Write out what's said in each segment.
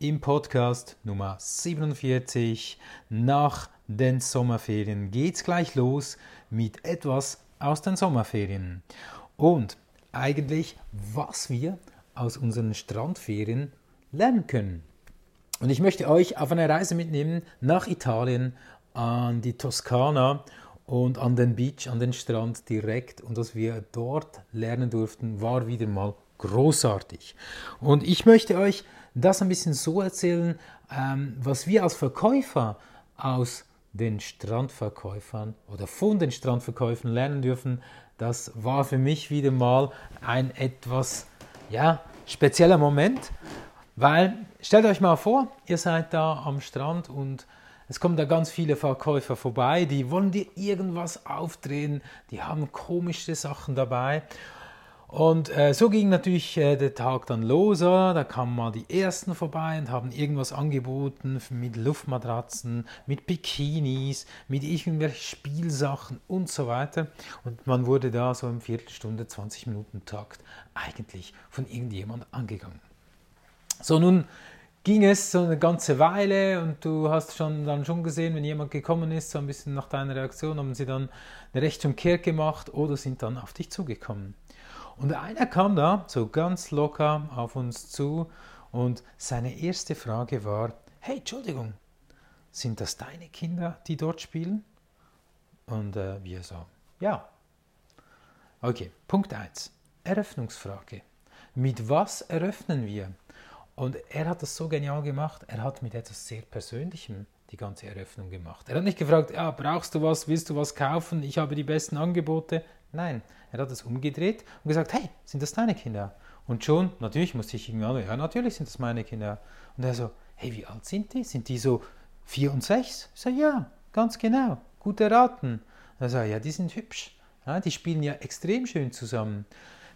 im Podcast Nummer 47. Nach den Sommerferien geht's gleich los mit etwas aus den Sommerferien. Und eigentlich, was wir aus unseren Strandferien lernen können. Und ich möchte euch auf eine Reise mitnehmen nach Italien, an die Toskana und an den Beach, an den Strand direkt. Und was wir dort lernen durften, war wieder mal großartig. Und ich möchte euch das ein bisschen so erzählen, ähm, was wir als Verkäufer aus den Strandverkäufern oder von den Strandverkäufern lernen dürfen. Das war für mich wieder mal ein etwas ja, spezieller Moment, weil stellt euch mal vor, ihr seid da am Strand und es kommen da ganz viele Verkäufer vorbei, die wollen dir irgendwas aufdrehen, die haben komische Sachen dabei und äh, so ging natürlich äh, der Tag dann los. Da kamen mal die Ersten vorbei und haben irgendwas angeboten mit Luftmatratzen, mit Bikinis, mit irgendwelchen Spielsachen und so weiter. Und man wurde da so im Viertelstunde, 20 Minuten Takt eigentlich von irgendjemand angegangen. So, nun ging es so eine ganze Weile und du hast schon dann schon gesehen, wenn jemand gekommen ist, so ein bisschen nach deiner Reaktion, haben sie dann eine Rechtsumkehr gemacht oder sind dann auf dich zugekommen. Und einer kam da so ganz locker auf uns zu und seine erste Frage war, hey, Entschuldigung, sind das deine Kinder, die dort spielen? Und äh, wir so, ja. Okay, Punkt 1. Eröffnungsfrage. Mit was eröffnen wir? Und er hat das so genial gemacht, er hat mit etwas sehr Persönlichem die ganze Eröffnung gemacht. Er hat nicht gefragt, ja, brauchst du was, willst du was kaufen, ich habe die besten Angebote. Nein, er hat es umgedreht und gesagt, hey, sind das deine Kinder? Und schon, natürlich musste ich irgendwie, ja, natürlich sind das meine Kinder. Und er so, hey, wie alt sind die? Sind die so vier und sechs? Ich so, ja, ganz genau, gut erraten. Er so, ja, die sind hübsch. Ja, die spielen ja extrem schön zusammen.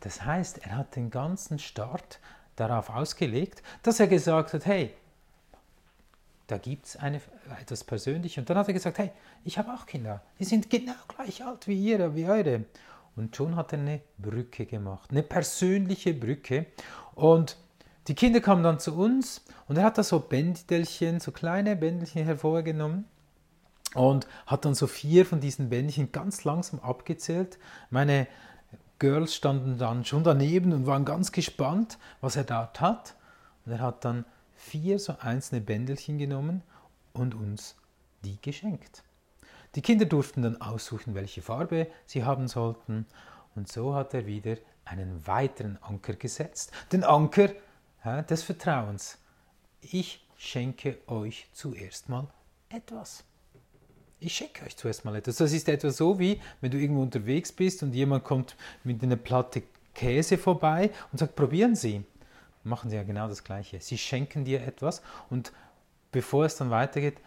Das heißt, er hat den ganzen Start darauf ausgelegt, dass er gesagt hat, hey, da gibt es etwas Persönliches. Und dann hat er gesagt, hey, ich habe auch Kinder. Die sind genau gleich alt wie ihr, wie eure. Und schon hat er eine Brücke gemacht, eine persönliche Brücke. Und die Kinder kamen dann zu uns und er hat da so Bändelchen, so kleine Bändelchen hervorgenommen und hat dann so vier von diesen Bändchen ganz langsam abgezählt. Meine Girls standen dann schon daneben und waren ganz gespannt, was er dort hat. Und er hat dann vier so einzelne Bändelchen genommen und uns die geschenkt. Die Kinder durften dann aussuchen, welche Farbe sie haben sollten, und so hat er wieder einen weiteren Anker gesetzt, den Anker ja, des Vertrauens. Ich schenke euch zuerst mal etwas. Ich schenke euch zuerst mal etwas. Das ist etwa so wie, wenn du irgendwo unterwegs bist und jemand kommt mit einer Platte Käse vorbei und sagt, probieren Sie machen sie ja genau das Gleiche. Sie schenken dir etwas und bevor es dann weitergeht,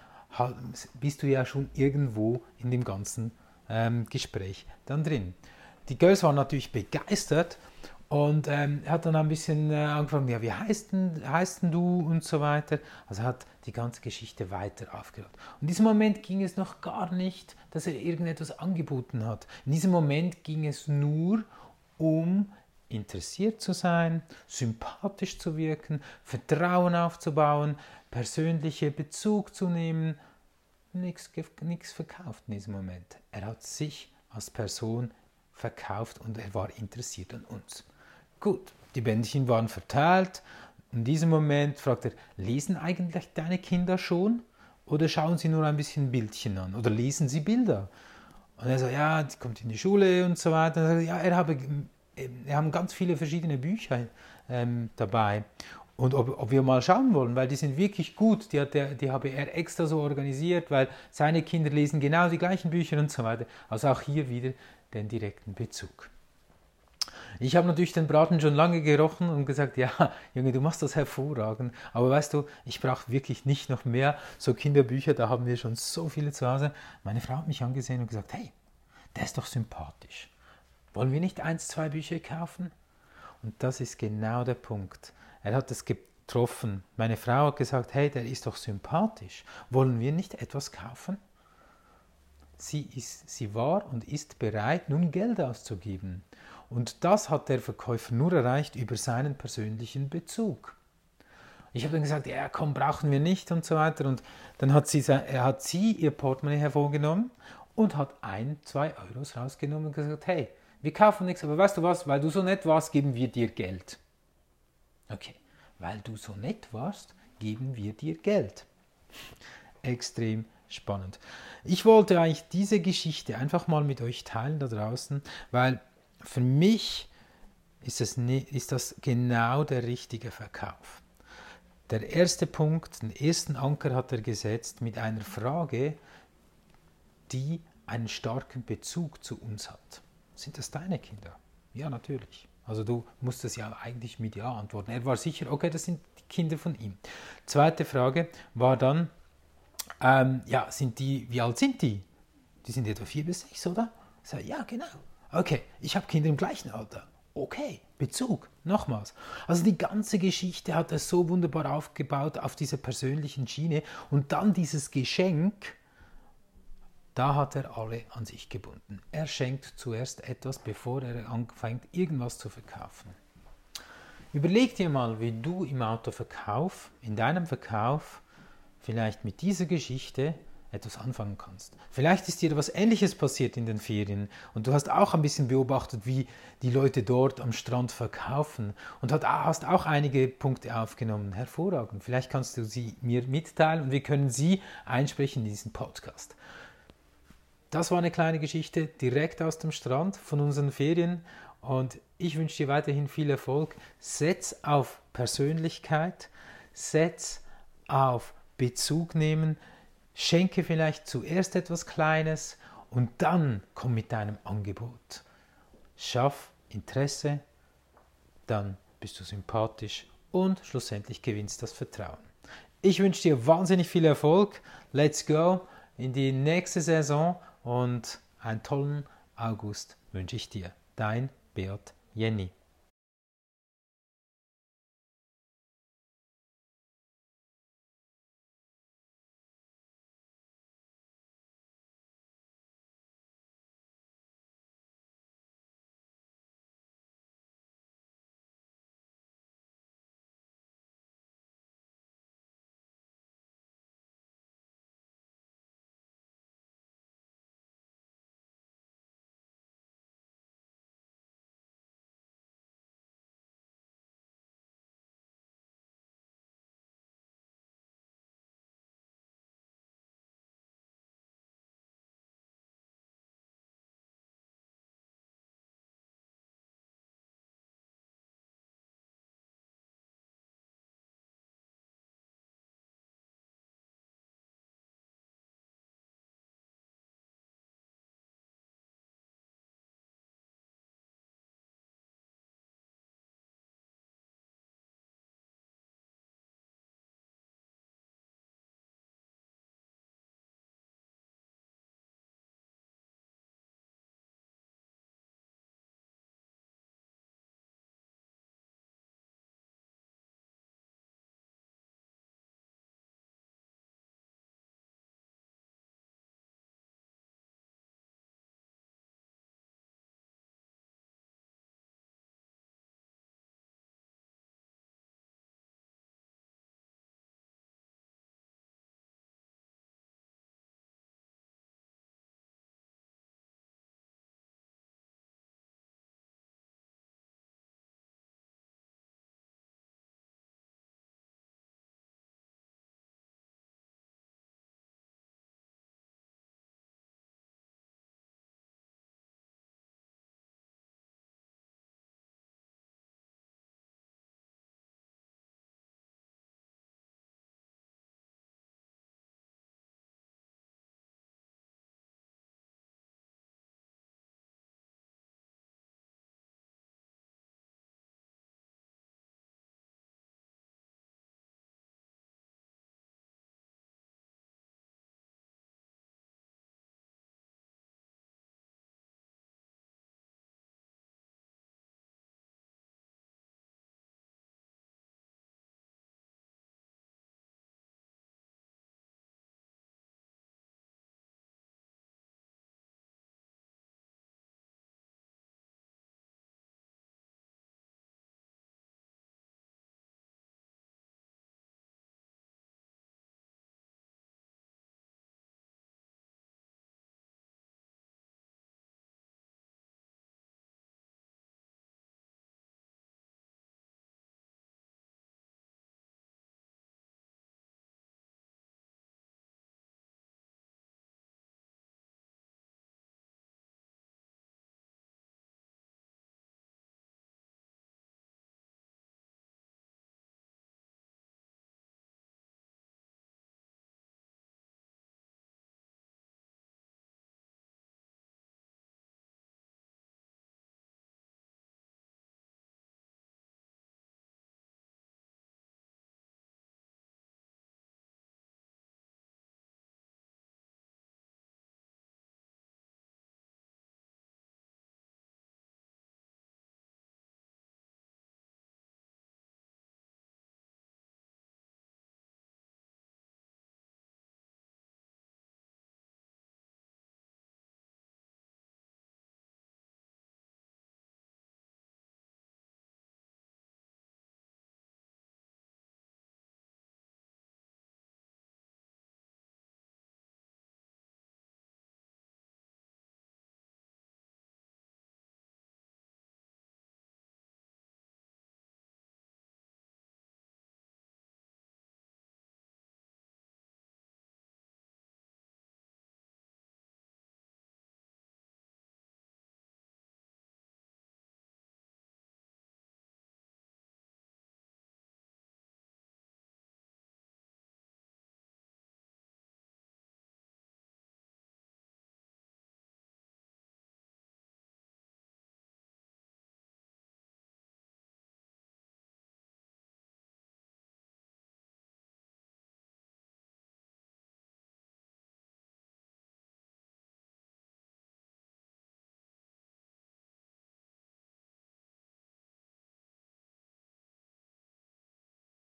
bist du ja schon irgendwo in dem ganzen ähm, Gespräch dann drin. Die Girls waren natürlich begeistert und ähm, er hat dann ein bisschen äh, angefangen, ja, wie heißt denn, heißt denn du und so weiter. Also hat die ganze Geschichte weiter aufgerollt. Und in diesem Moment ging es noch gar nicht, dass er irgendetwas angeboten hat. In diesem Moment ging es nur um interessiert zu sein, sympathisch zu wirken, Vertrauen aufzubauen, persönliche Bezug zu nehmen. Nichts, nichts verkauft in diesem Moment. Er hat sich als Person verkauft und er war interessiert an uns. Gut, die Bändchen waren verteilt. In diesem Moment fragt er, lesen eigentlich deine Kinder schon? Oder schauen sie nur ein bisschen Bildchen an? Oder lesen sie Bilder? Und er sagt, ja, die kommt in die Schule und so weiter. Und er sagt, ja, er habe wir haben ganz viele verschiedene Bücher ähm, dabei. Und ob, ob, wir mal schauen wollen, weil die sind wirklich gut. Die, hat der, die habe er extra so organisiert, weil seine Kinder lesen genau die gleichen Bücher und so weiter. Also auch hier wieder den direkten Bezug. Ich habe natürlich den Braten schon lange gerochen und gesagt, ja, Junge, du machst das hervorragend. Aber weißt du, ich brauche wirklich nicht noch mehr so Kinderbücher, da haben wir schon so viele zu Hause. Meine Frau hat mich angesehen und gesagt, hey, der ist doch sympathisch. Wollen wir nicht eins, zwei Bücher kaufen? Und das ist genau der Punkt. Er hat es getroffen. Meine Frau hat gesagt, hey, der ist doch sympathisch. Wollen wir nicht etwas kaufen? Sie, ist, sie war und ist bereit, nun Geld auszugeben. Und das hat der Verkäufer nur erreicht über seinen persönlichen Bezug. Ich habe dann gesagt, ja komm, brauchen wir nicht und so weiter. Und dann hat sie, er hat sie ihr Portemonnaie hervorgenommen und hat ein, zwei Euros rausgenommen und gesagt, hey, wir kaufen nichts, aber weißt du was, weil du so nett warst, geben wir dir Geld. Okay, weil du so nett warst, geben wir dir Geld. Extrem spannend. Ich wollte eigentlich diese Geschichte einfach mal mit euch teilen da draußen, weil für mich ist das, ist das genau der richtige Verkauf. Der erste Punkt, den ersten Anker hat er gesetzt mit einer Frage, die einen starken Bezug zu uns hat. Sind das deine Kinder? Ja, natürlich. Also du musst es ja eigentlich mit Ja antworten. Er war sicher, okay, das sind die Kinder von ihm. Zweite Frage war dann, ähm, ja, sind die, wie alt sind die? Die sind etwa vier bis sechs, oder? Sage, ja, genau. Okay, ich habe Kinder im gleichen Alter. Okay, Bezug, nochmals. Also die ganze Geschichte hat er so wunderbar aufgebaut auf dieser persönlichen Schiene und dann dieses Geschenk, da hat er alle an sich gebunden. Er schenkt zuerst etwas, bevor er anfängt, irgendwas zu verkaufen. Überleg dir mal, wie du im Autoverkauf, in deinem Verkauf, vielleicht mit dieser Geschichte etwas anfangen kannst. Vielleicht ist dir etwas Ähnliches passiert in den Ferien und du hast auch ein bisschen beobachtet, wie die Leute dort am Strand verkaufen und hast auch einige Punkte aufgenommen. Hervorragend. Vielleicht kannst du sie mir mitteilen und wir können sie einsprechen in diesen Podcast. Das war eine kleine Geschichte direkt aus dem Strand von unseren Ferien und ich wünsche dir weiterhin viel Erfolg. Setz auf Persönlichkeit, setz auf Bezug nehmen, Schenke vielleicht zuerst etwas Kleines und dann komm mit deinem Angebot. Schaff Interesse, dann bist du sympathisch und schlussendlich gewinnst das Vertrauen. Ich wünsche dir wahnsinnig viel Erfolg. Let's go in die nächste Saison und einen tollen August wünsche ich dir. Dein Beat Jenny.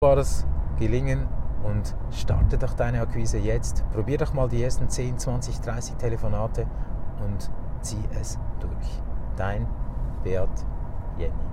Wunderbares Gelingen und starte doch deine Akquise jetzt. Probier doch mal die ersten 10, 20, 30 Telefonate und zieh es durch. Dein Beat Jenny.